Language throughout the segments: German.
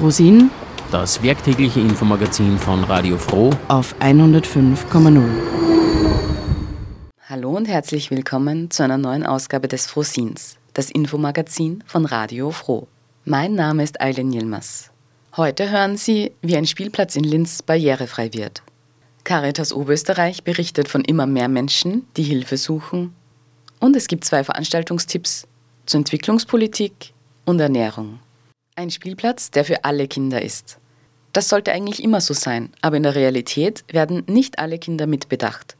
Frosin, das werktägliche Infomagazin von Radio Froh auf 105,0. Hallo und herzlich willkommen zu einer neuen Ausgabe des Frosins, das Infomagazin von Radio Froh. Mein Name ist Eileen Yilmaz. Heute hören Sie, wie ein Spielplatz in Linz barrierefrei wird. Caritas Oberösterreich berichtet von immer mehr Menschen, die Hilfe suchen. Und es gibt zwei Veranstaltungstipps zur Entwicklungspolitik und Ernährung. Ein Spielplatz, der für alle Kinder ist. Das sollte eigentlich immer so sein, aber in der Realität werden nicht alle Kinder mitbedacht.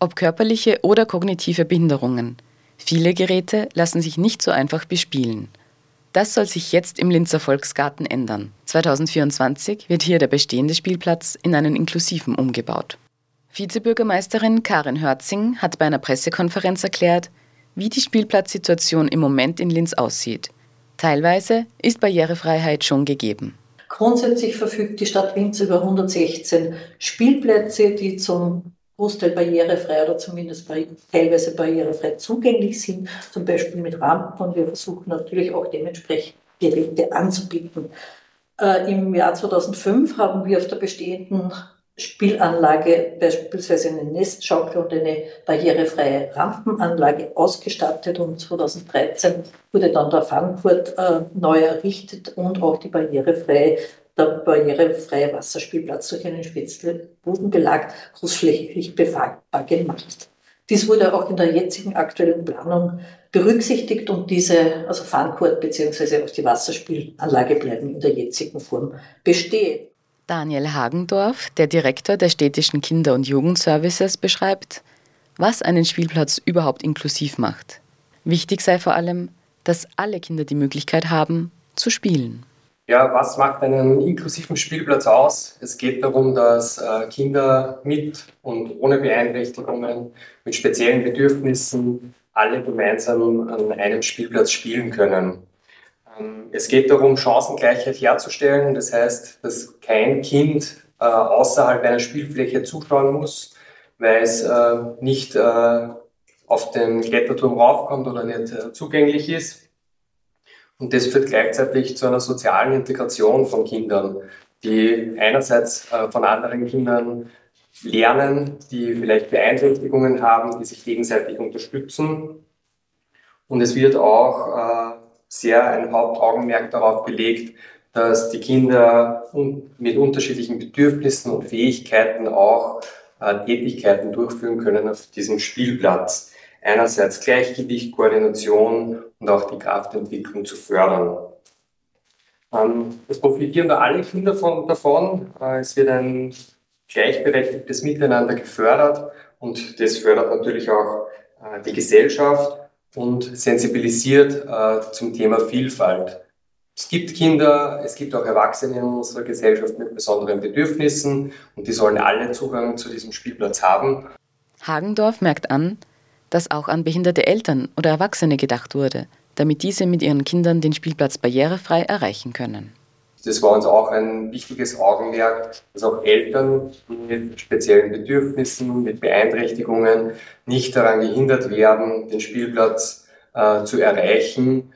Ob körperliche oder kognitive Behinderungen. Viele Geräte lassen sich nicht so einfach bespielen. Das soll sich jetzt im Linzer Volksgarten ändern. 2024 wird hier der bestehende Spielplatz in einen inklusiven umgebaut. Vizebürgermeisterin Karin Hörzing hat bei einer Pressekonferenz erklärt, wie die Spielplatzsituation im Moment in Linz aussieht. Teilweise ist Barrierefreiheit schon gegeben. Grundsätzlich verfügt die Stadt Linz über 116 Spielplätze, die zum Großteil barrierefrei oder zumindest teilweise barrierefrei zugänglich sind, zum Beispiel mit Rampen. Und wir versuchen natürlich auch dementsprechend Geräte anzubieten. Äh, Im Jahr 2005 haben wir auf der bestehenden Spielanlage beispielsweise eine Nestschaukel und eine barrierefreie Rampenanlage ausgestattet und 2013 wurde dann der Funcourt äh, neu errichtet und auch die barrierefreie, der barrierefreie Wasserspielplatz durch einen speziellen Bodenbelag großflächig befagbar gemacht. Dies wurde auch in der jetzigen aktuellen Planung berücksichtigt und diese, also Funcourt bzw. auch die Wasserspielanlage bleiben in der jetzigen Form bestehen. Daniel Hagendorf, der Direktor der städtischen Kinder- und Jugendservices, beschreibt, was einen Spielplatz überhaupt inklusiv macht. Wichtig sei vor allem, dass alle Kinder die Möglichkeit haben, zu spielen. Ja, was macht einen inklusiven Spielplatz aus? Es geht darum, dass äh, Kinder mit und ohne Beeinträchtigungen, mit speziellen Bedürfnissen alle gemeinsam an einem Spielplatz spielen können. Ähm, es geht darum, Chancengleichheit herzustellen. Das heißt, dass kein Kind äh, außerhalb einer Spielfläche zuschauen muss, weil es äh, nicht äh, auf den Kletterturm raufkommt oder nicht zugänglich ist. Und das führt gleichzeitig zu einer sozialen Integration von Kindern, die einerseits von anderen Kindern lernen, die vielleicht Beeinträchtigungen haben, die sich gegenseitig unterstützen. Und es wird auch sehr ein Hauptaugenmerk darauf gelegt, dass die Kinder mit unterschiedlichen Bedürfnissen und Fähigkeiten auch äh, Tätigkeiten durchführen können auf diesem Spielplatz. Einerseits Gleichgewicht, Koordination und auch die Kraftentwicklung zu fördern. Ähm, es profitieren da alle Kinder von, davon. Äh, es wird ein gleichberechtigtes Miteinander gefördert und das fördert natürlich auch äh, die Gesellschaft und sensibilisiert äh, zum Thema Vielfalt. Es gibt Kinder, es gibt auch Erwachsene in unserer Gesellschaft mit besonderen Bedürfnissen und die sollen alle Zugang zu diesem Spielplatz haben. Hagendorf merkt an, dass auch an behinderte Eltern oder Erwachsene gedacht wurde, damit diese mit ihren Kindern den Spielplatz barrierefrei erreichen können. Das war uns auch ein wichtiges Augenmerk, dass auch Eltern mit speziellen Bedürfnissen, mit Beeinträchtigungen nicht daran gehindert werden, den Spielplatz äh, zu erreichen,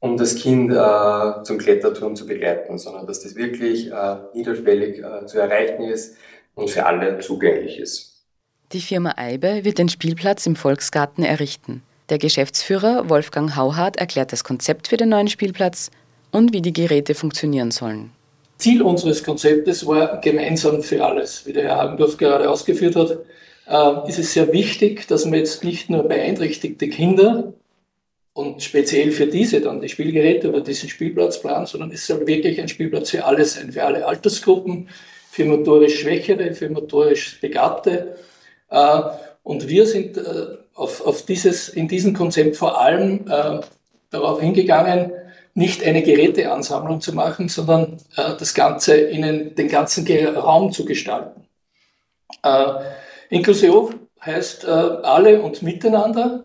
um das Kind äh, zum Kletterturm zu begleiten, sondern dass das wirklich äh, niederschwellig äh, zu erreichen ist und für alle zugänglich ist. Die Firma Eibe wird den Spielplatz im Volksgarten errichten. Der Geschäftsführer Wolfgang Hauhardt erklärt das Konzept für den neuen Spielplatz und wie die Geräte funktionieren sollen. Ziel unseres Konzeptes war gemeinsam für alles. Wie der Herr Hagendorf gerade ausgeführt hat, äh, ist es sehr wichtig, dass man jetzt nicht nur beeinträchtigte Kinder und speziell für diese dann die Spielgeräte oder diesen Spielplatz planen, sondern es soll wirklich ein Spielplatz für alle sein, für alle Altersgruppen, für motorisch Schwächere, für motorisch Begabte. Äh, und wir sind äh, auf, auf dieses, in diesem Konzept vor allem darauf hingegangen, nicht eine Geräteansammlung zu machen, sondern äh, das Ganze in den ganzen Raum zu gestalten. Äh, Inklusion heißt äh, alle und miteinander.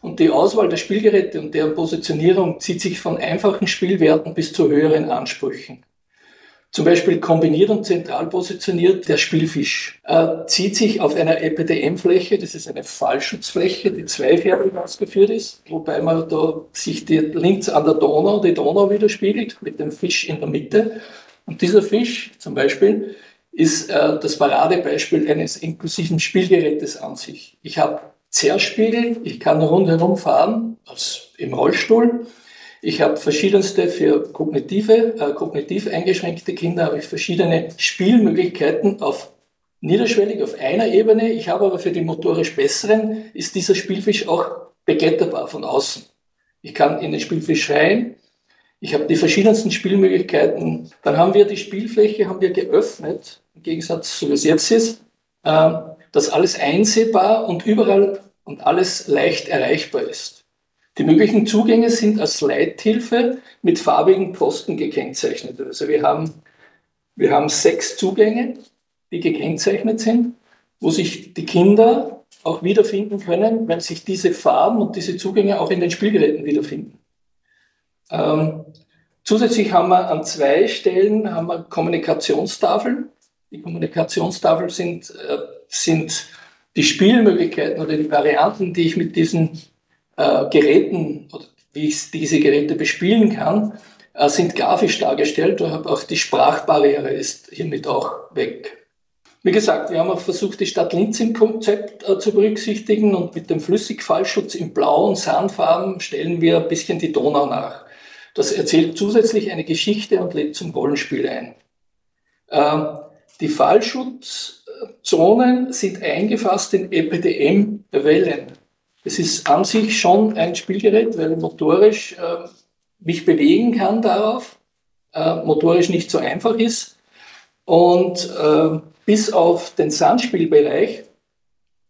Und die Auswahl der Spielgeräte und deren Positionierung zieht sich von einfachen Spielwerten bis zu höheren Ansprüchen. Zum Beispiel kombiniert und zentral positioniert der Spielfisch äh, zieht sich auf einer EPDM-Fläche, das ist eine Fallschutzfläche, die zweifärbig ausgeführt ist, wobei man da sich die links an der Donau, die Donau widerspiegelt, mit dem Fisch in der Mitte. Und dieser Fisch zum Beispiel ist äh, das Paradebeispiel eines inklusiven Spielgerätes an sich. Ich habe Zerspiegel, ich kann rundherum fahren, als im Rollstuhl. Ich habe verschiedenste für kognitive, äh, kognitiv eingeschränkte Kinder, habe ich verschiedene Spielmöglichkeiten auf niederschwellig auf einer Ebene. Ich habe aber für die motorisch Besseren, ist dieser Spielfisch auch bekletterbar von außen. Ich kann in den Spielfisch rein. Ich habe die verschiedensten Spielmöglichkeiten. Dann haben wir die Spielfläche haben wir geöffnet, im Gegensatz zu wie es jetzt ist. Äh, dass alles einsehbar und überall und alles leicht erreichbar ist. Die möglichen Zugänge sind als Leithilfe mit farbigen Posten gekennzeichnet. Also wir haben, wir haben sechs Zugänge, die gekennzeichnet sind, wo sich die Kinder auch wiederfinden können, wenn sich diese Farben und diese Zugänge auch in den Spielgeräten wiederfinden. Ähm, zusätzlich haben wir an zwei Stellen haben wir Kommunikationstafeln. Die Kommunikationstafeln sind, äh, sind die Spielmöglichkeiten oder die Varianten, die ich mit diesen äh, Geräten wie ich diese Geräte bespielen kann, äh, sind grafisch dargestellt. Und auch die Sprachbarriere ist hiermit auch weg. Wie gesagt, wir haben auch versucht, die Stadt Linz im Konzept äh, zu berücksichtigen und mit dem Flüssigfallschutz in Blau und Sandfarben stellen wir ein bisschen die Donau nach. Das erzählt zusätzlich eine Geschichte und lädt zum Rollenspiel ein. Ähm, die Fallschutzzonen sind eingefasst in EPDM-Wellen. Es ist an sich schon ein Spielgerät, weil ich motorisch äh, mich bewegen kann darauf, äh, motorisch nicht so einfach ist. Und äh, bis auf den Sandspielbereich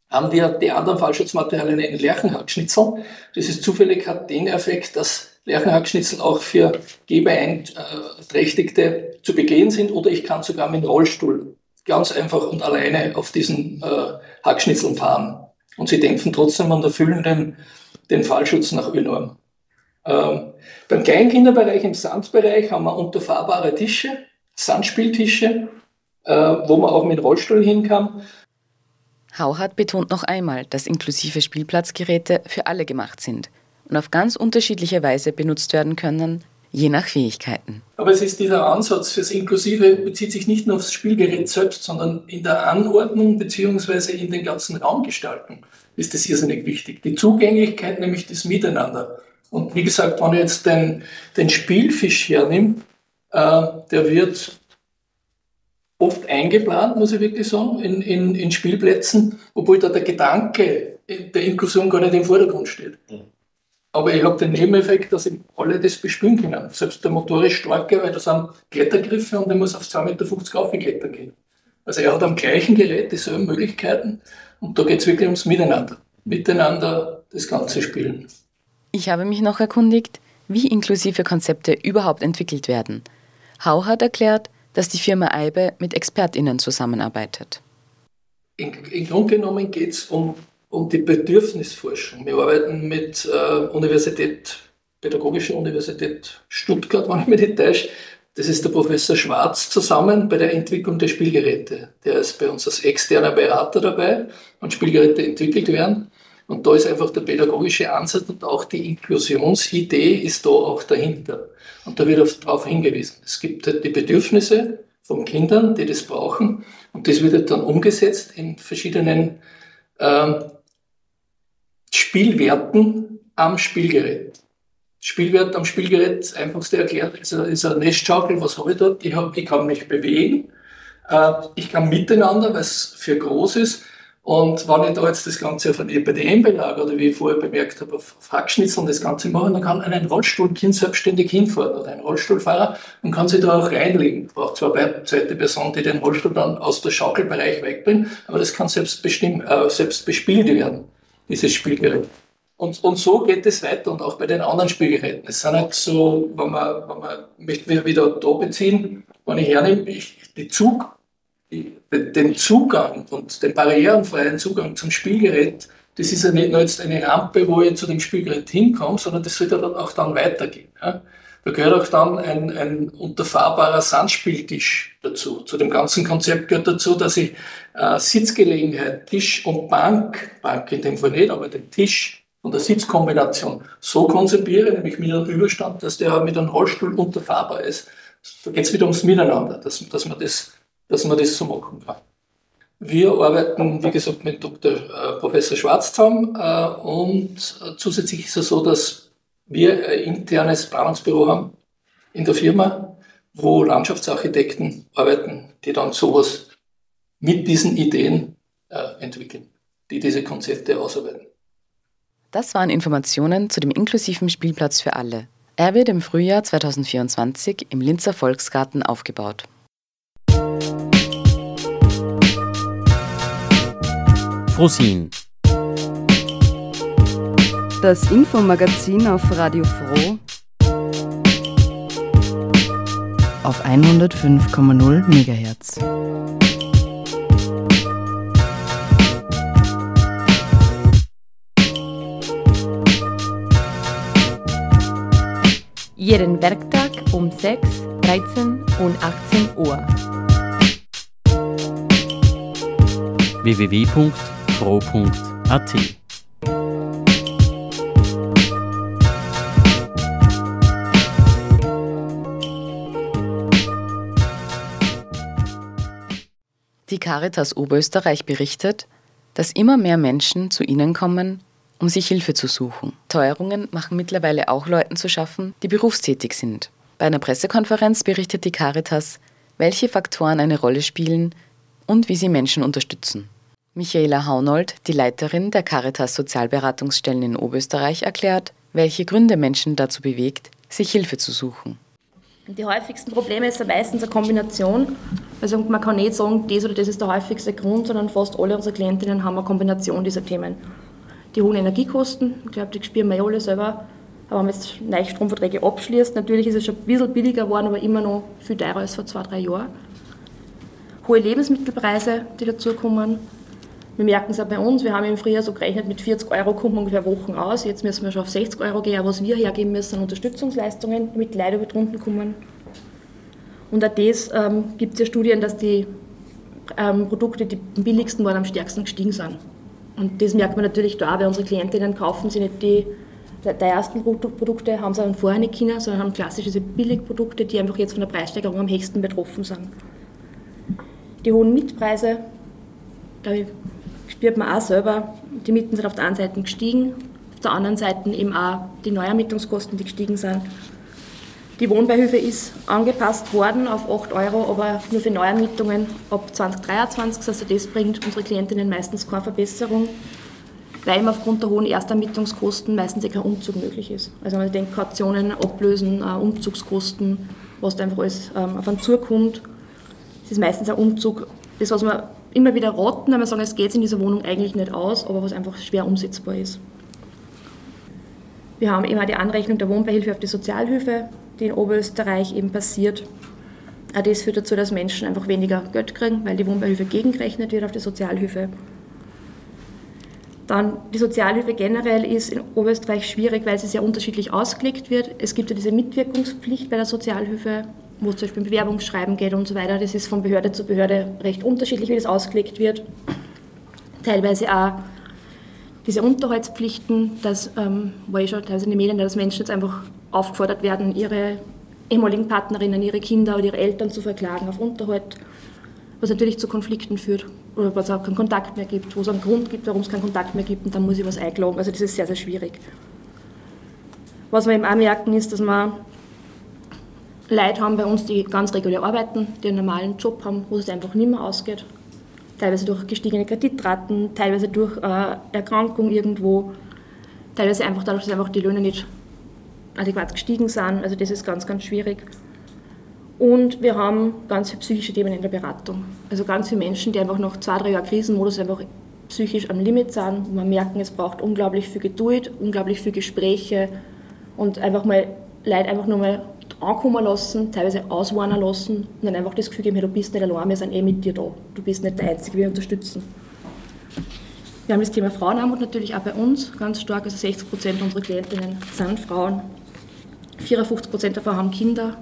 haben wir die anderen Fallschutzmaterialien in Lerchenhackschnitzel. Das ist zufällig hat den Effekt, dass Lerchenhackschnitzel auch für Gehbeeinträchtigte zu begehen sind oder ich kann sogar mit dem Rollstuhl ganz einfach und alleine auf diesen äh, Hackschnitzeln fahren und sie dämpfen trotzdem und erfüllen den, den Fallschutz nach ÖNorm. Ähm, beim Kleinkinderbereich, im Sandbereich, haben wir unterfahrbare Tische, Sandspieltische, äh, wo man auch mit Rollstuhl hin kann. Hauhardt betont noch einmal, dass inklusive Spielplatzgeräte für alle gemacht sind und auf ganz unterschiedliche Weise benutzt werden können, je nach Fähigkeiten. Aber es ist dieser Ansatz fürs Inklusive bezieht sich nicht nur aufs Spielgerät selbst, sondern in der Anordnung bzw. in den ganzen Raumgestalten ist das irrsinnig wichtig. Die Zugänglichkeit, nämlich das Miteinander. Und wie gesagt, wenn ich jetzt den, den Spielfisch hernehme, äh, der wird oft eingeplant, muss ich wirklich sagen, in, in, in Spielplätzen, obwohl da der Gedanke der Inklusion gar nicht im Vordergrund steht. Mhm. Aber ich habe den Nebeneffekt, dass ich alle das bespielen können. Selbst der motorisch starke, weil da sind Klettergriffe und ich muss auf 2,50 Meter aufklettern gehen. Also er hat am gleichen Gerät dieselben Möglichkeiten und da geht es wirklich ums Miteinander. Miteinander das Ganze spielen. Ich habe mich noch erkundigt, wie inklusive Konzepte überhaupt entwickelt werden. Hau hat erklärt, dass die Firma Eibe mit ExpertInnen zusammenarbeitet. In Grunde genommen geht es um um die Bedürfnisforschung. Wir arbeiten mit äh, Universität, Pädagogische Universität Stuttgart, wenn ich mich nicht täusche. Das ist der Professor Schwarz zusammen bei der Entwicklung der Spielgeräte. Der ist bei uns als externer Berater dabei, wenn Spielgeräte entwickelt werden. Und da ist einfach der pädagogische Ansatz und auch die Inklusionsidee ist da auch dahinter. Und da wird darauf hingewiesen. Es gibt halt die Bedürfnisse von Kindern, die das brauchen. Und das wird dann umgesetzt in verschiedenen ähm, Spielwerten am Spielgerät. Spielwert am Spielgerät, einfachste erklärt, ist eine, Nestschaukel. Was habe ich dort? Ich, hab, ich kann mich bewegen. Äh, ich kann miteinander, weil es für groß ist. Und wenn ich da jetzt das Ganze auf ein EPDM-Belag oder wie ich vorher bemerkt habe, auf, auf Hackschnitzeln das Ganze machen, dann kann ein Rollstuhlkind selbstständig hinfahren oder ein Rollstuhlfahrer und kann sich da auch reinlegen. Braucht zwar eine zweite Person, die den Rollstuhl dann aus der Schaukelbereich wegbringt, aber das kann selbst, bestimmt, äh, selbst bespielt werden dieses Spielgerät. Und, und so geht es weiter und auch bei den anderen Spielgeräten. Es sind halt so, wenn man, wenn man möchte wir wieder da beziehen, wenn ich hernehme, ich, die Zug, die, den Zugang und den barrierenfreien Zugang zum Spielgerät das ist ja nicht nur jetzt eine Rampe, wo ich zu dem Spielgerät hinkomme, sondern das sollte dann auch dann weitergehen. Ja. Da gehört auch dann ein, ein unterfahrbarer Sandspieltisch dazu. Zu dem ganzen Konzept gehört dazu, dass ich äh, Sitzgelegenheit, Tisch und Bank, Bank in dem Fall nicht, aber den Tisch und der Sitzkombination so konzipiere, nämlich mit einem Überstand, dass der mit einem Rollstuhl unterfahrbar ist. Da geht es wieder ums Miteinander, dass, dass, man das, dass man das so machen kann. Wir arbeiten, wie gesagt, mit Dr. Äh, Professor Schwarz äh, und äh, zusätzlich ist es so, dass wir ein internes Planungsbüro haben in der Firma, wo Landschaftsarchitekten arbeiten, die dann sowas mit diesen Ideen äh, entwickeln, die diese Konzepte ausarbeiten. Das waren Informationen zu dem inklusiven Spielplatz für alle. Er wird im Frühjahr 2024 im Linzer Volksgarten aufgebaut. Frosin Das Infomagazin auf Radio Froh auf 105,0 MHz. Jeden Werktag um 6, 13 und 18 Uhr. www.fro.at Die Caritas Oberösterreich berichtet, dass immer mehr Menschen zu ihnen kommen, um sich Hilfe zu suchen. Teuerungen machen mittlerweile auch Leuten zu schaffen, die berufstätig sind. Bei einer Pressekonferenz berichtet die Caritas, welche Faktoren eine Rolle spielen und wie sie Menschen unterstützen. Michaela Haunold, die Leiterin der Caritas Sozialberatungsstellen in Oberösterreich, erklärt, welche Gründe Menschen dazu bewegt, sich Hilfe zu suchen. Die häufigsten Probleme sind meistens eine Kombination. Also man kann nicht sagen, das oder das ist der häufigste Grund, sondern fast alle unsere Klientinnen haben eine Kombination dieser Themen. Die hohen Energiekosten, ich glaube, die spüren wir ja alle selber. Aber wenn man jetzt neue Stromverträge abschließt, natürlich ist es schon ein bisschen billiger geworden, aber immer noch viel teurer als vor zwei, drei Jahren. Hohe Lebensmittelpreise, die dazukommen. Wir merken es auch bei uns, wir haben im Frühjahr so gerechnet, mit 40 Euro kommen ungefähr Wochen aus. Jetzt müssen wir schon auf 60 Euro gehen. Aber was wir hergeben müssen, sind Unterstützungsleistungen, damit Leute über die Runden kommen. Und auch das ähm, gibt es ja Studien, dass die ähm, Produkte, die am billigsten waren, am stärksten gestiegen sind. Und das merkt man natürlich da, weil unsere Klientinnen kaufen sie nicht die teuersten Produkte, haben sie vorher nicht können, sondern haben klassische Billigprodukte, die einfach jetzt von der Preissteigerung am höchsten betroffen sind. Die hohen Mietpreise, glaube ich, spürt man auch selber, die Mieten sind auf der einen Seite gestiegen, auf der anderen Seite eben auch die Neuermietungskosten, die gestiegen sind. Die Wohnbeihilfe ist angepasst worden auf 8 Euro, aber nur für Neuermietungen ab 2023. Also das bringt unsere Klientinnen meistens keine Verbesserung, weil eben aufgrund der hohen Erstermietungskosten meistens eh kein Umzug möglich ist. Also man denkt Kautionen, Ablösen, äh, Umzugskosten, was da einfach alles ähm, auf einen zukommt. Es ist meistens ein Umzug, das was man immer wieder raten, wenn wir sagen, es geht in dieser Wohnung eigentlich nicht aus, aber was einfach schwer umsetzbar ist. Wir haben immer die Anrechnung der Wohnbeihilfe auf die Sozialhilfe, die in Oberösterreich eben passiert. Auch das führt dazu, dass Menschen einfach weniger Geld kriegen, weil die Wohnbeihilfe gegengerechnet wird auf die Sozialhilfe. Dann die Sozialhilfe generell ist in Oberösterreich schwierig, weil sie sehr unterschiedlich ausgelegt wird. Es gibt ja diese Mitwirkungspflicht bei der Sozialhilfe, wo es zum Beispiel ein Bewerbungsschreiben geht und so weiter. Das ist von Behörde zu Behörde recht unterschiedlich, wie das ausgelegt wird. Teilweise auch diese Unterhaltspflichten, das ähm, war ich schon teilweise in den Medien, dass Menschen jetzt einfach aufgefordert werden, ihre ehemaligen Partnerinnen, ihre Kinder oder ihre Eltern zu verklagen auf Unterhalt, was natürlich zu Konflikten führt oder was auch keinen Kontakt mehr gibt, wo es einen Grund gibt, warum es keinen Kontakt mehr gibt und dann muss ich was einklagen. Also das ist sehr, sehr schwierig. Was wir eben auch merken, ist, dass wir Leute haben bei uns, die ganz regulär arbeiten, die einen normalen Job haben, wo es einfach nicht mehr ausgeht. Teilweise durch gestiegene Kreditraten, teilweise durch äh, Erkrankung irgendwo, teilweise einfach dadurch, dass einfach die Löhne nicht adäquat gestiegen sind. Also das ist ganz, ganz schwierig. Und wir haben ganz viele psychische Themen in der Beratung. Also ganz viele Menschen, die einfach nach zwei, drei Jahren Krisenmodus einfach psychisch am Limit sind, wo man merken, es braucht unglaublich viel Geduld, unglaublich viel Gespräche und einfach mal Leute einfach nur mal ankommen lassen, teilweise auswarnen lassen und dann einfach das Gefühl geben, hey, du bist nicht allein, wir sind eh mit dir da. Du bist nicht der Einzige, wir unterstützen. Wir haben das Thema Frauenarmut natürlich auch bei uns ganz stark. Also 60 Prozent unserer Klientinnen sind Frauen. 54 Prozent davon haben Kinder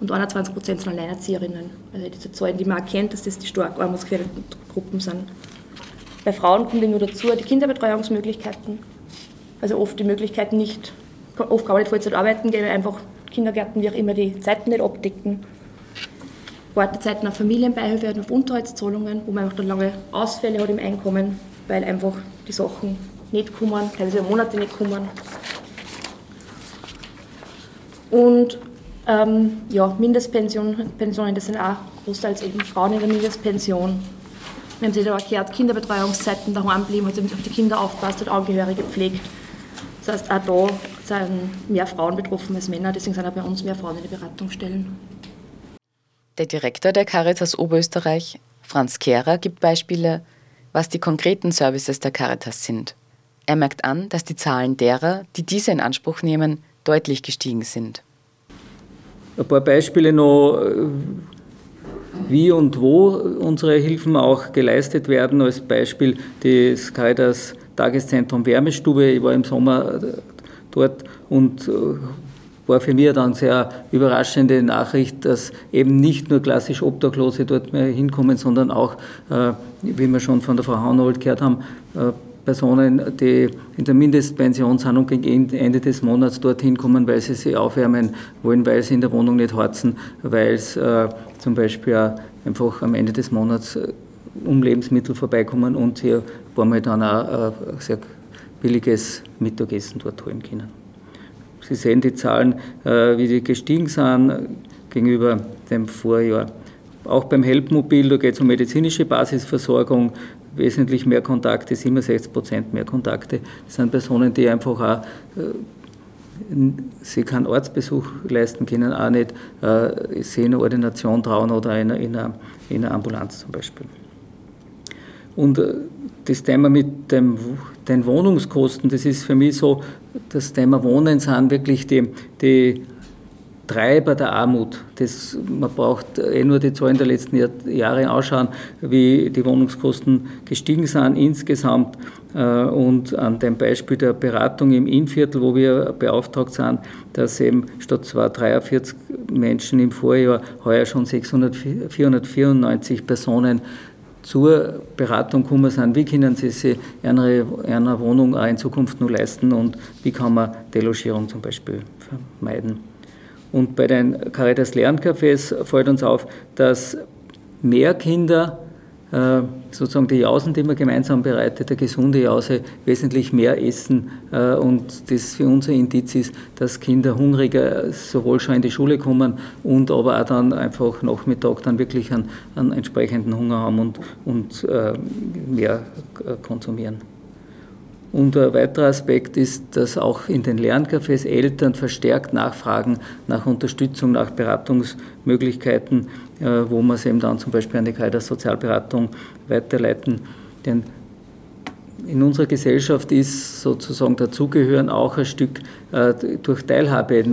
und 21 Prozent sind Alleinerzieherinnen. Also diese Zahlen, die man erkennt, dass das die stark armutsgefährdeten Gruppen sind. Bei Frauen kommt nur dazu die Kinderbetreuungsmöglichkeiten. Also oft die Möglichkeiten nicht, oft kann man nicht Vollzeit arbeiten gehen, einfach Kindergärten, wie auch immer, die Zeiten nicht abdecken. Wartezeiten auf Familienbeihilfe und auf Unterhaltszahlungen, wo man einfach dann lange Ausfälle hat im Einkommen, weil einfach die Sachen nicht kommen, teilweise Monate nicht kommen. Und ähm, ja, Mindestpensionen, Pensionen, das sind auch großteils eben Frauen in der Mindestpension. Wir haben sich da erklärt, Kinderbetreuungszeiten daheim bleiben, hat auf die Kinder aufpasst, hat Angehörige gepflegt. Das heißt, auch da sind mehr Frauen betroffen als Männer, deswegen sind auch bei uns mehr Frauen in den Beratungsstellen. Der Direktor der Caritas Oberösterreich, Franz Kehrer, gibt Beispiele, was die konkreten Services der Caritas sind. Er merkt an, dass die Zahlen derer, die diese in Anspruch nehmen, deutlich gestiegen sind. Ein paar Beispiele noch, wie und wo unsere Hilfen auch geleistet werden. Als Beispiel das Caritas Tageszentrum Wärmestube. Ich war im Sommer dort und äh, war für mich dann sehr überraschende Nachricht, dass eben nicht nur klassisch Obdachlose dort mehr hinkommen, sondern auch, äh, wie wir schon von der Frau Haunold gehört haben, äh, Personen, die in der Mindestpension sind und gegen Ende des Monats dorthin kommen, weil sie sich aufwärmen wollen, weil sie in der Wohnung nicht harzen, weil es zum Beispiel einfach am Ende des Monats um Lebensmittel vorbeikommen und hier wollen wir dann auch sehr billiges Mittagessen dort holen können. Sie sehen die Zahlen, äh, wie die gestiegen sind gegenüber dem Vorjahr. Auch beim Helpmobil, da geht es um medizinische Basisversorgung, wesentlich mehr Kontakte, 67 Prozent mehr Kontakte. Das sind Personen, die einfach auch äh, sie keinen Arztbesuch leisten können, auch nicht äh, sich in eine Ordination trauen oder in einer, in einer Ambulanz zum Beispiel. Und äh, das Thema mit dem, den Wohnungskosten, das ist für mich so, das Thema Wohnen sind wirklich die, die Treiber der Armut. Das, man braucht eh nur die Zahlen der letzten Jahre anschauen, wie die Wohnungskosten gestiegen sind insgesamt. Äh, und an dem Beispiel der Beratung im Innviertel, wo wir beauftragt sind, dass eben statt 243 Menschen im Vorjahr heuer schon 600, 494 Personen zur Beratung kommen sind, wie können sie sich eine, eine Wohnung auch in Zukunft nur leisten und wie kann man Delogierung zum Beispiel vermeiden. Und bei den Caritas Lerncafés fällt uns auf, dass mehr Kinder sozusagen die Jausen, die man gemeinsam bereitet, der gesunde Jause, wesentlich mehr essen. Äh, und das für uns ein Indiz ist, dass Kinder hungriger sowohl schon in die Schule kommen und aber auch dann einfach Nachmittag dann wirklich einen, einen entsprechenden Hunger haben und, und äh, mehr konsumieren. Und ein weiterer Aspekt ist, dass auch in den Lerncafés Eltern verstärkt nachfragen nach Unterstützung, nach Beratungsmöglichkeiten, äh, wo man es eben dann zum Beispiel an die Kaiser Sozialberatung weiterleiten. Denn in unserer Gesellschaft ist sozusagen dazugehören auch ein Stück äh, durch Teilhabe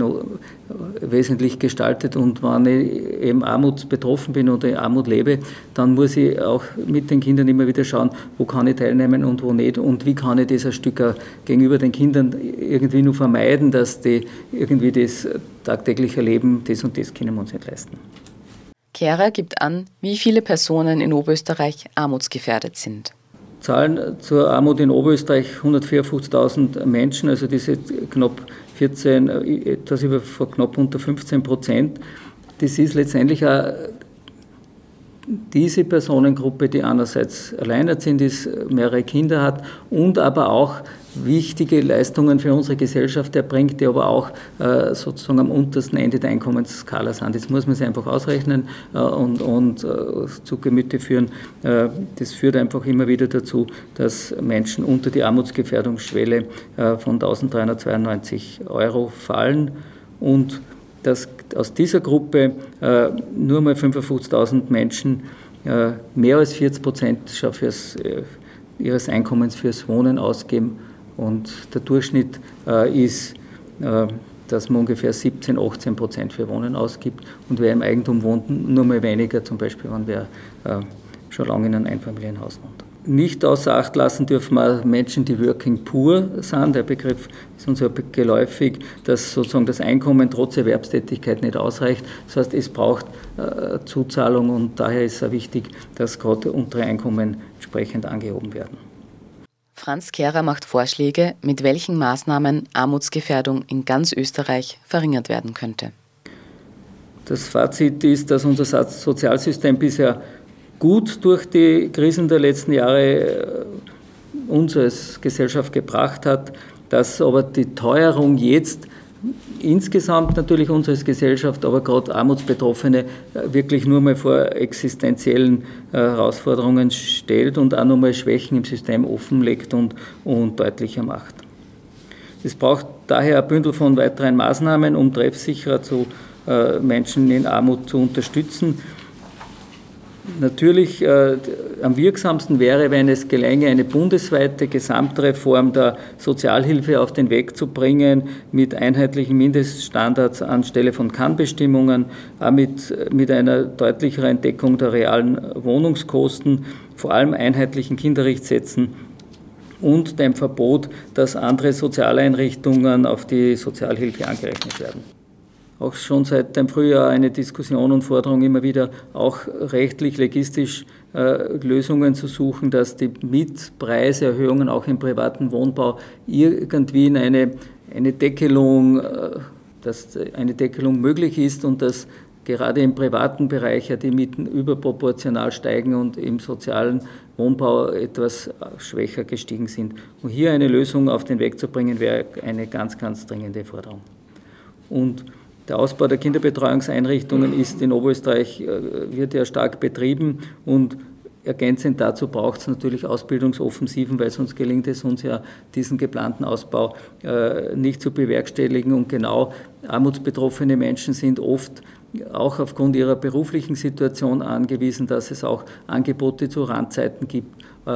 wesentlich gestaltet. Und wenn ich eben Armut betroffen bin oder Armut lebe, dann muss ich auch mit den Kindern immer wieder schauen, wo kann ich teilnehmen und wo nicht und wie kann ich das ein Stück gegenüber den Kindern irgendwie nur vermeiden, dass die irgendwie das tagtägliche Leben, das und das können wir uns nicht leisten. Kehrer gibt an, wie viele Personen in Oberösterreich armutsgefährdet sind. Zahlen zur Armut in Oberösterreich 154.000 Menschen, also diese knapp 14, etwas über knapp unter 15 Prozent. Das ist letztendlich auch diese Personengruppe, die einerseits alleinerziehend ist, mehrere Kinder hat und aber auch wichtige Leistungen für unsere Gesellschaft erbringt, die aber auch äh, sozusagen am untersten Ende der Einkommensskala sind. Das muss man sich einfach ausrechnen äh, und, und äh, zu Gemüte führen. Äh, das führt einfach immer wieder dazu, dass Menschen unter die Armutsgefährdungsschwelle äh, von 1392 Euro fallen und dass aus dieser Gruppe äh, nur mal 55.000 Menschen mehr als 40 Prozent fürs, ihres Einkommens fürs Wohnen ausgeben und der Durchschnitt äh, ist, äh, dass man ungefähr 17, 18 Prozent für Wohnen ausgibt und wer im Eigentum wohnt, nur mal weniger, zum Beispiel, wenn wer äh, schon lange in einem Einfamilienhaus wohnt. Nicht außer Acht lassen dürfen wir Menschen, die working poor sind. Der Begriff ist uns ja geläufig, dass sozusagen das Einkommen trotz Erwerbstätigkeit nicht ausreicht. Das heißt, es braucht äh, Zuzahlung und daher ist es wichtig, dass gerade untere Einkommen entsprechend angehoben werden. Franz Kehrer macht Vorschläge, mit welchen Maßnahmen Armutsgefährdung in ganz Österreich verringert werden könnte. Das Fazit ist, dass unser Sozialsystem bisher gut durch die Krisen der letzten Jahre äh, uns als Gesellschaft gebracht hat, dass aber die Teuerung jetzt insgesamt natürlich uns als Gesellschaft, aber gerade Armutsbetroffene äh, wirklich nur mal vor existenziellen äh, Herausforderungen stellt und auch nochmal Schwächen im System offenlegt und, und deutlicher macht. Es braucht daher ein Bündel von weiteren Maßnahmen, um treffsicherer zu Menschen in Armut zu unterstützen. Natürlich äh, am wirksamsten wäre, wenn es gelänge, eine bundesweite Gesamtreform der Sozialhilfe auf den Weg zu bringen, mit einheitlichen Mindeststandards anstelle von Kannbestimmungen, auch mit, mit einer deutlicheren Entdeckung der realen Wohnungskosten, vor allem einheitlichen Kinderrechtssätzen und dem Verbot, dass andere Sozialeinrichtungen auf die Sozialhilfe angerechnet werden auch schon seit dem Frühjahr eine Diskussion und Forderung immer wieder auch rechtlich, legistisch äh, Lösungen zu suchen, dass die Mietpreiserhöhungen auch im privaten Wohnbau irgendwie in eine, eine Deckelung, äh, dass eine Deckelung möglich ist und dass gerade im privaten Bereich ja die Mieten überproportional steigen und im sozialen Wohnbau etwas schwächer gestiegen sind. Und hier eine Lösung auf den Weg zu bringen, wäre eine ganz, ganz dringende Forderung. Und der Ausbau der Kinderbetreuungseinrichtungen ist in Oberösterreich, äh, wird ja stark betrieben und ergänzend dazu braucht es natürlich Ausbildungsoffensiven, weil sonst gelingt es uns ja, diesen geplanten Ausbau äh, nicht zu bewerkstelligen. Und genau armutsbetroffene Menschen sind oft auch aufgrund ihrer beruflichen Situation angewiesen, dass es auch Angebote zu Randzeiten gibt, äh,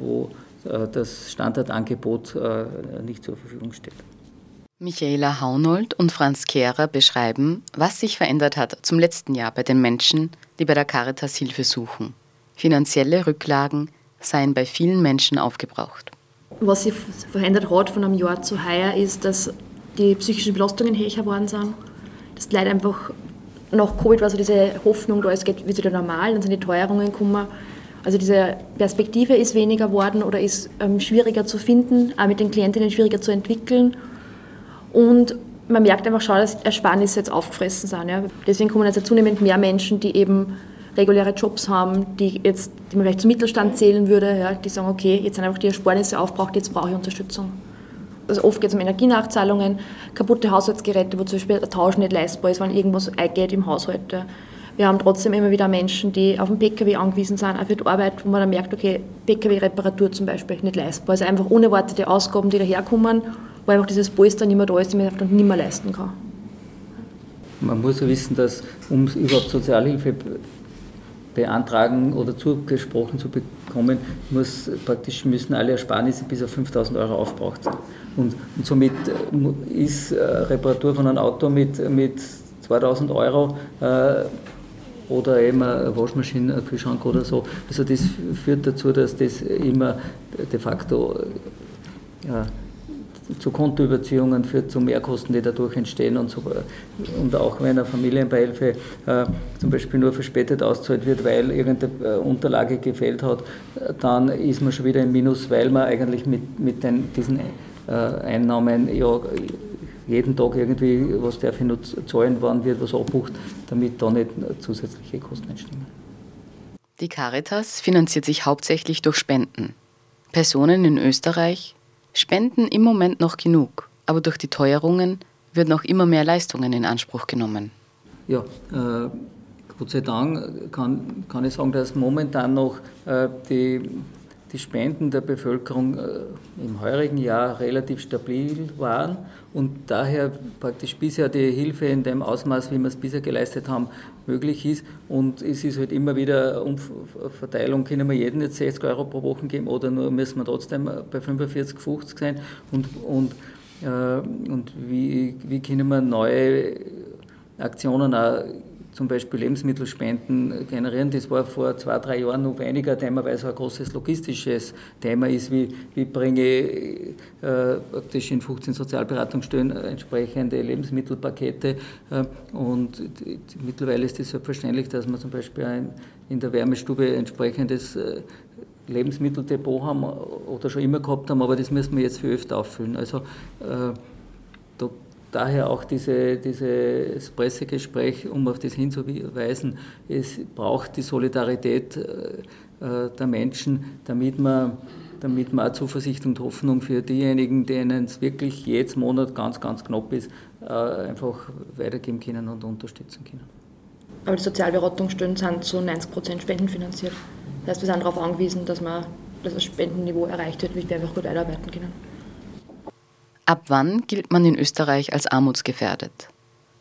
wo das Standardangebot nicht zur Verfügung steht. Michaela Haunold und Franz Kehrer beschreiben, was sich verändert hat zum letzten Jahr bei den Menschen, die bei der Caritas Hilfe suchen. Finanzielle Rücklagen seien bei vielen Menschen aufgebraucht. Was sich verändert hat von einem Jahr zu heuer ist, dass die psychischen Belastungen höher geworden sind. Dass die einfach nach Covid war so diese Hoffnung, da es geht wieder normal, dann sind die Teuerungen gekommen. Also diese Perspektive ist weniger geworden oder ist ähm, schwieriger zu finden, auch mit den Klientinnen schwieriger zu entwickeln und man merkt einfach schon, dass Ersparnisse jetzt aufgefressen sind. Ja. Deswegen kommen jetzt zunehmend mehr Menschen, die eben reguläre Jobs haben, die, jetzt, die man vielleicht zum Mittelstand zählen würde, ja, die sagen, okay, jetzt sind einfach die Ersparnisse aufgebraucht, jetzt brauche ich Unterstützung. Also oft geht es um Energienachzahlungen, kaputte Haushaltsgeräte, wo zum Beispiel ein Tausch nicht leistbar ist, wenn irgendwas eingeht im Haushalt. Wir haben trotzdem immer wieder Menschen, die auf den Pkw angewiesen sind, auch für die Arbeit, wo man dann merkt, okay, Pkw-Reparatur zum Beispiel nicht leistbar. Also einfach unerwartete Ausgaben, die daherkommen wo einfach dieses Polster nicht mehr da ist, die man dann nicht mehr leisten kann. Man muss ja wissen, dass um überhaupt Sozialhilfe beantragen oder zugesprochen zu bekommen, muss praktisch müssen alle Ersparnisse bis auf 5000 Euro aufgebraucht sein. Und, und somit äh, ist äh, Reparatur von einem Auto mit, mit 2000 Euro äh, oder eben eine Waschmaschine, ein Kühlschrank oder so. Also das führt dazu, dass das immer de facto ja, zu Kontoüberziehungen führt zu Mehrkosten, die dadurch entstehen und so. Und auch wenn eine Familienbeihilfe äh, zum Beispiel nur verspätet auszahlt wird, weil irgendeine äh, Unterlage gefehlt hat, dann ist man schon wieder im Minus, weil man eigentlich mit, mit den, diesen äh, Einnahmen ja jeden Tag irgendwie, was darf ich noch zahlen, wann wird was abbucht, damit da nicht zusätzliche Kosten entstehen. Die Caritas finanziert sich hauptsächlich durch Spenden. Personen in Österreich spenden im Moment noch genug, aber durch die Teuerungen wird noch immer mehr Leistungen in Anspruch genommen. Ja, äh, Gott sei Dank kann, kann ich sagen, dass momentan noch äh, die die Spenden der Bevölkerung äh, im heurigen Jahr relativ stabil waren und daher praktisch bisher die Hilfe in dem Ausmaß, wie wir es bisher geleistet haben, möglich ist. Und es ist halt immer wieder Umverteilung, können wir jedem jetzt 60 Euro pro Woche geben oder nur müssen wir trotzdem bei 45, 50 sein und, und, äh, und wie, wie können wir neue Aktionen auch zum Beispiel Lebensmittelspenden generieren. Das war vor zwei, drei Jahren noch weniger Thema, weil es ein großes logistisches Thema ist, wie, wie bringe ich äh, praktisch in 15 Sozialberatungsstellen entsprechende Lebensmittelpakete. Äh, und mittlerweile ist es selbstverständlich, dass man zum Beispiel ein, in der Wärmestube entsprechendes äh, Lebensmitteldepot haben oder schon immer gehabt haben, aber das müssen wir jetzt viel öfter auffüllen. Also äh, daher auch diese, dieses Pressegespräch, um auf das hinzuweisen, es braucht die Solidarität äh, der Menschen, damit man, damit man auch Zuversicht und Hoffnung für diejenigen, denen es wirklich jetzt Monat ganz, ganz knapp ist, äh, einfach weitergeben können und unterstützen können. Aber die Sozialberatungsstellen sind zu 90 Prozent spendenfinanziert. Das heißt, wir sind darauf angewiesen, dass, man, dass das Spendenniveau erreicht wird, wie wir einfach gut weiterarbeiten können. Ab wann gilt man in Österreich als armutsgefährdet?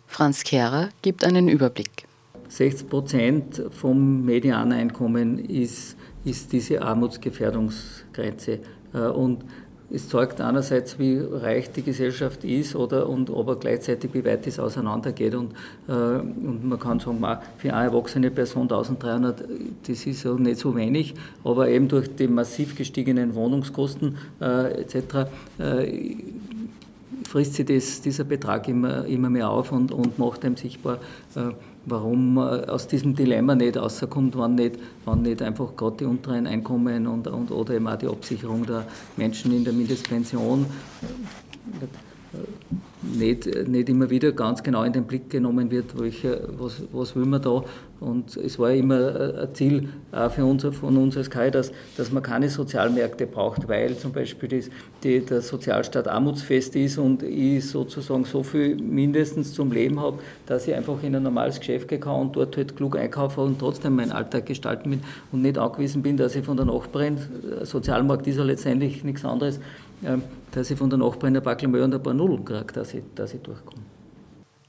Franz Kehrer gibt einen Überblick. 60 Prozent vom Medianeinkommen ist, ist diese Armutsgefährdungsgrenze. Äh, und es zeigt einerseits, wie reich die Gesellschaft ist, oder, und aber gleichzeitig, wie weit es auseinandergeht. Und, äh, und man kann sagen, für eine erwachsene Person 1300, das ist ja nicht so wenig, aber eben durch die massiv gestiegenen Wohnungskosten äh, etc. Äh, frisst sich das, dieser Betrag immer, immer mehr auf und, und macht einem sichtbar, äh, warum man aus diesem Dilemma nicht rauskommt, wann nicht, wann nicht einfach gerade die unteren Einkommen und, und, oder eben auch die Absicherung der Menschen in der Mindestpension nicht, nicht immer wieder ganz genau in den Blick genommen wird, welche, was, was will man da. Und es war immer ein Ziel für uns, von uns als KI, dass, dass man keine Sozialmärkte braucht, weil zum Beispiel das, die, der Sozialstaat armutsfest ist und ich sozusagen so viel mindestens zum Leben habe, dass ich einfach in ein normales Geschäft kann und dort halt klug einkaufen und trotzdem meinen Alltag gestalten bin und nicht angewiesen bin, dass ich von der Nachbarin, Sozialmarkt ist ja letztendlich nichts anderes, dass ich von der Nachbarin ein Backel Möhr und ein paar Nudeln kriege, dass ich, dass ich durchkomme.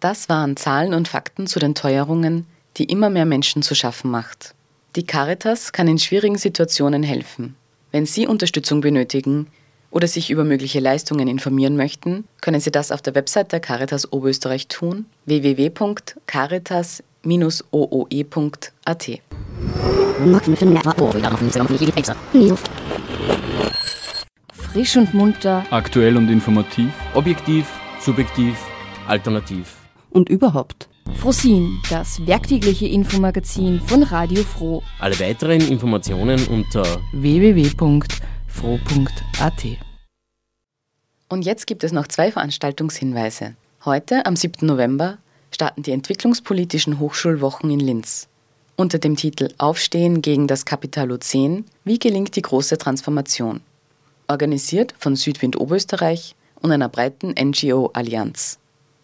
Das waren Zahlen und Fakten zu den Teuerungen, die immer mehr Menschen zu schaffen macht. Die Caritas kann in schwierigen Situationen helfen. Wenn Sie Unterstützung benötigen oder sich über mögliche Leistungen informieren möchten, können Sie das auf der Website der Caritas Oberösterreich tun, www.caritas-ooe.at. Frisch und munter. Aktuell und informativ. Objektiv, subjektiv, alternativ. Und überhaupt. Frosin, das werktägliche Infomagazin von Radio Froh. Alle weiteren Informationen unter www.froh.at. Und jetzt gibt es noch zwei Veranstaltungshinweise. Heute, am 7. November, starten die Entwicklungspolitischen Hochschulwochen in Linz. Unter dem Titel Aufstehen gegen das Kapitalozän, wie gelingt die große Transformation? Organisiert von Südwind Oberösterreich und einer breiten NGO-Allianz.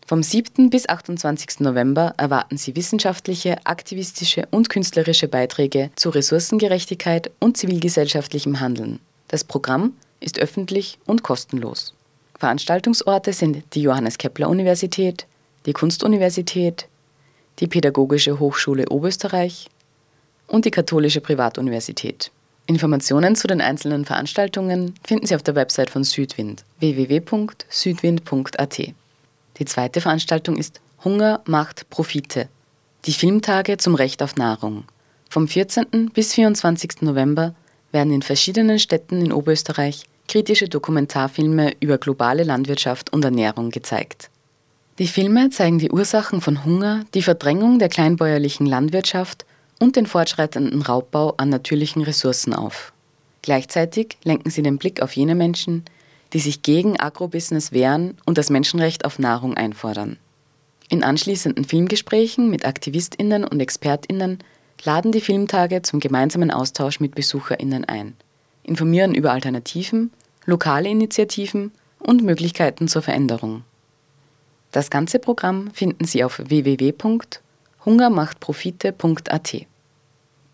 Vom 7. bis 28. November erwarten Sie wissenschaftliche, aktivistische und künstlerische Beiträge zu Ressourcengerechtigkeit und zivilgesellschaftlichem Handeln. Das Programm ist öffentlich und kostenlos. Veranstaltungsorte sind die Johannes Kepler Universität, die Kunstuniversität, die Pädagogische Hochschule Oberösterreich und die Katholische Privatuniversität. Informationen zu den einzelnen Veranstaltungen finden Sie auf der Website von Südwind www.südwind.at. Die zweite Veranstaltung ist Hunger macht Profite. Die Filmtage zum Recht auf Nahrung. Vom 14. bis 24. November werden in verschiedenen Städten in Oberösterreich kritische Dokumentarfilme über globale Landwirtschaft und Ernährung gezeigt. Die Filme zeigen die Ursachen von Hunger, die Verdrängung der kleinbäuerlichen Landwirtschaft und den fortschreitenden Raubbau an natürlichen Ressourcen auf. Gleichzeitig lenken sie den Blick auf jene Menschen, die sich gegen Agrobusiness wehren und das Menschenrecht auf Nahrung einfordern. In anschließenden Filmgesprächen mit Aktivistinnen und Expertinnen laden die Filmtage zum gemeinsamen Austausch mit Besucherinnen ein, informieren über Alternativen, lokale Initiativen und Möglichkeiten zur Veränderung. Das ganze Programm finden Sie auf www.hungermachtprofite.at.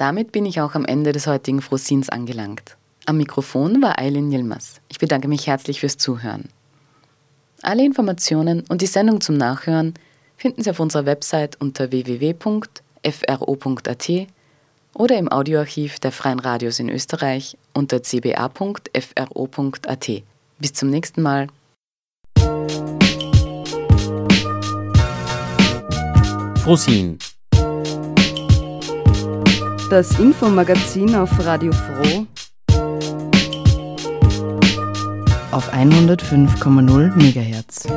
Damit bin ich auch am Ende des heutigen Frosins angelangt. Am Mikrofon war Eileen Yilmaz. Ich bedanke mich herzlich fürs Zuhören. Alle Informationen und die Sendung zum Nachhören finden Sie auf unserer Website unter www.fro.at oder im Audioarchiv der Freien Radios in Österreich unter cba.fro.at. Bis zum nächsten Mal. Frosin Das Infomagazin auf Radio Froh auf 105,0 MHz.